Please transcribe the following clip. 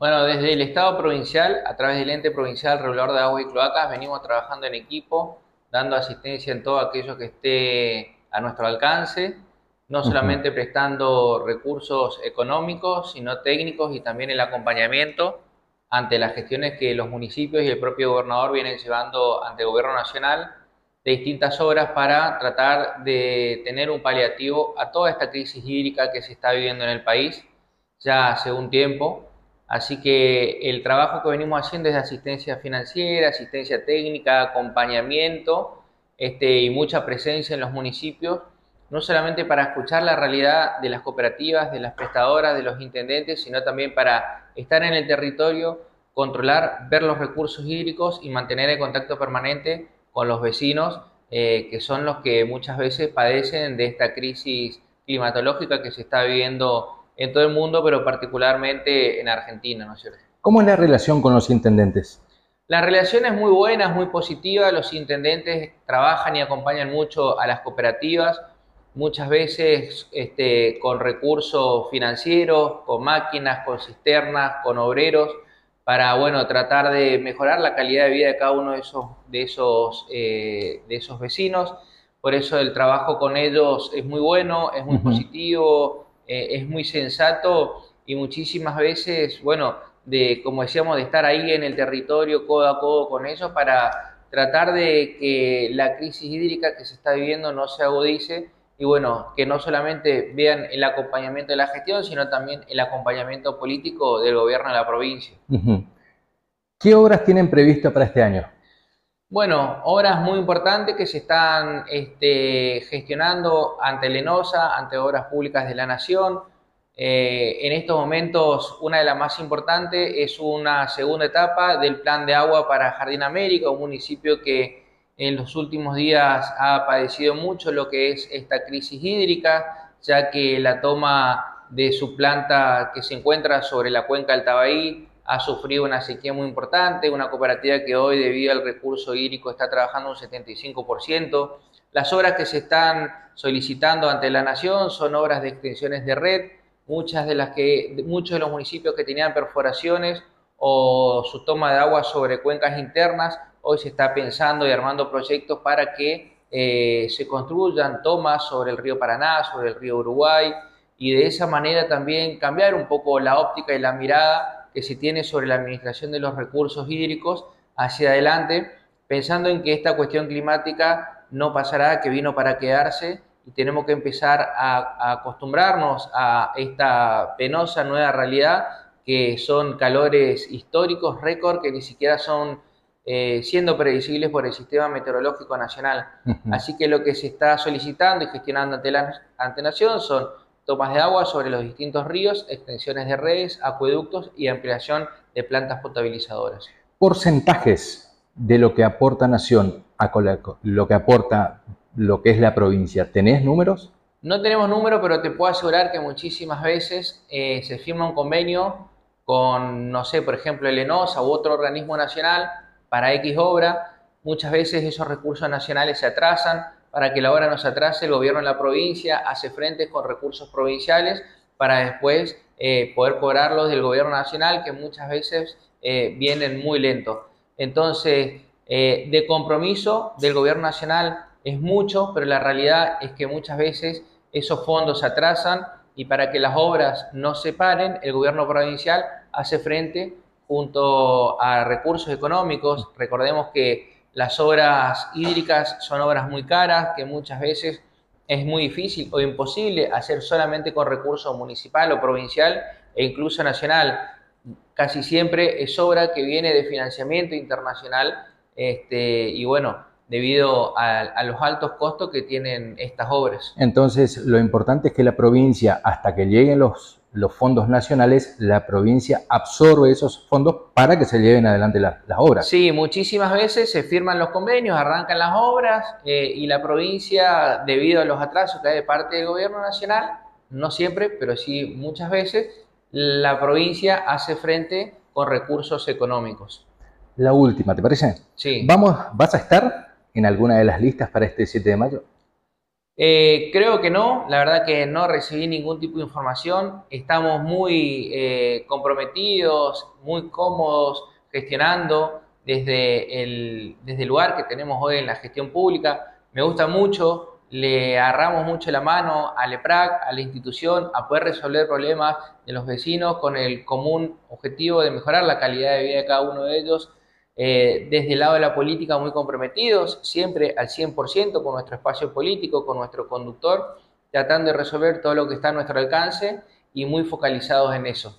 Bueno, desde el Estado provincial, a través del ente provincial regulador de aguas y cloacas, venimos trabajando en equipo, dando asistencia en todo aquello que esté a nuestro alcance, no solamente prestando recursos económicos, sino técnicos y también el acompañamiento ante las gestiones que los municipios y el propio gobernador vienen llevando ante el gobierno nacional de distintas obras para tratar de tener un paliativo a toda esta crisis hídrica que se está viviendo en el país ya hace un tiempo Así que el trabajo que venimos haciendo es asistencia financiera, asistencia técnica, acompañamiento este, y mucha presencia en los municipios, no solamente para escuchar la realidad de las cooperativas, de las prestadoras, de los intendentes, sino también para estar en el territorio, controlar, ver los recursos hídricos y mantener el contacto permanente con los vecinos, eh, que son los que muchas veces padecen de esta crisis climatológica que se está viviendo en todo el mundo, pero particularmente en Argentina, ¿no es cierto? ¿Cómo es la relación con los intendentes? La relación es muy buena, es muy positiva. Los intendentes trabajan y acompañan mucho a las cooperativas, muchas veces este, con recursos financieros, con máquinas, con cisternas, con obreros, para bueno, tratar de mejorar la calidad de vida de cada uno de esos, de esos, eh, de esos vecinos. Por eso el trabajo con ellos es muy bueno, es muy positivo, eh, es muy sensato y muchísimas veces, bueno, de, como decíamos, de estar ahí en el territorio codo a codo con ellos para tratar de que la crisis hídrica que se está viviendo no se agudice y bueno, que no solamente vean el acompañamiento de la gestión, sino también el acompañamiento político del gobierno de la provincia. ¿Qué obras tienen previsto para este año? Bueno, obras muy importantes que se están este, gestionando ante Lenosa, ante Obras Públicas de la Nación. Eh, en estos momentos, una de las más importantes es una segunda etapa del Plan de Agua para Jardín América, un municipio que en los últimos días ha padecido mucho lo que es esta crisis hídrica, ya que la toma de su planta que se encuentra sobre la cuenca del Tabaí ha sufrido una sequía muy importante, una cooperativa que hoy debido al recurso hídrico está trabajando un 75%. Las obras que se están solicitando ante la nación son obras de extensiones de red, muchas de las que muchos de los municipios que tenían perforaciones o su toma de agua sobre cuencas internas, hoy se está pensando y armando proyectos para que eh, se construyan tomas sobre el río Paraná, sobre el río Uruguay, y de esa manera también cambiar un poco la óptica y la mirada que se tiene sobre la administración de los recursos hídricos hacia adelante, pensando en que esta cuestión climática no pasará, que vino para quedarse y tenemos que empezar a, acostumbrarnos a esta penosa nueva realidad que son calores históricos, récord, que ni siquiera son eh, siendo predecibles por el sistema meteorológico nacional. Así que lo que se está solicitando y gestionando ante la ante Nación son tomas de agua sobre los distintos ríos, extensiones de redes, acueductos y ampliación de plantas potabilizadoras. Porcentajes de lo que aporta Nación a lo que aporta lo que es la provincia, ¿tenés números? No tenemos números, pero te puedo asegurar que muchísimas veces eh, se firma un convenio con, no sé, por ejemplo, el ENOSA u otro organismo nacional para X obra. Muchas veces esos recursos nacionales se atrasan, para que la obra no se atrase, el gobierno de la provincia hace frente con recursos provinciales para después eh, poder cobrarlos del gobierno nacional, que muchas veces eh, vienen muy lentos. Entonces, eh, de compromiso del gobierno nacional es mucho, pero la realidad es que muchas veces esos fondos se atrasan y para que las obras no se paren, el gobierno provincial hace frente junto a recursos económicos. Recordemos que las obras hídricas son obras muy caras que muchas veces es muy difícil o imposible hacer solamente con recurso municipal o provincial e incluso nacional. Casi siempre es obra que viene de financiamiento internacional este, y bueno, debido a, los altos costos que tienen estas obras. Entonces, lo importante es que la provincia, hasta que lleguen los los fondos nacionales, la provincia absorbe esos fondos para que se lleven adelante las obras. Sí, muchísimas veces se firman los convenios, arrancan las obras eh, y la provincia, debido a los atrasos que hay de parte del gobierno nacional, no siempre, pero sí muchas veces, la provincia hace frente con recursos económicos. La última, ¿te parece? Sí. Vamos, ¿Vas a estar en alguna de las listas para este 7 de mayo? Eh, creo que no, la verdad que no recibí ningún tipo de información. Estamos muy eh, comprometidos, muy cómodos gestionando desde el, desde el lugar que tenemos hoy en la gestión pública. Me gusta mucho, le agarramos mucho la mano al EPRAC, a la institución, a poder resolver problemas de los vecinos con el común objetivo de mejorar la calidad de vida de cada uno de ellos eh, desde el lado de la política muy comprometidos, siempre al 100% con nuestro espacio político, con nuestro conductor, tratando de resolver todo lo que está a nuestro alcance y muy focalizados en eso.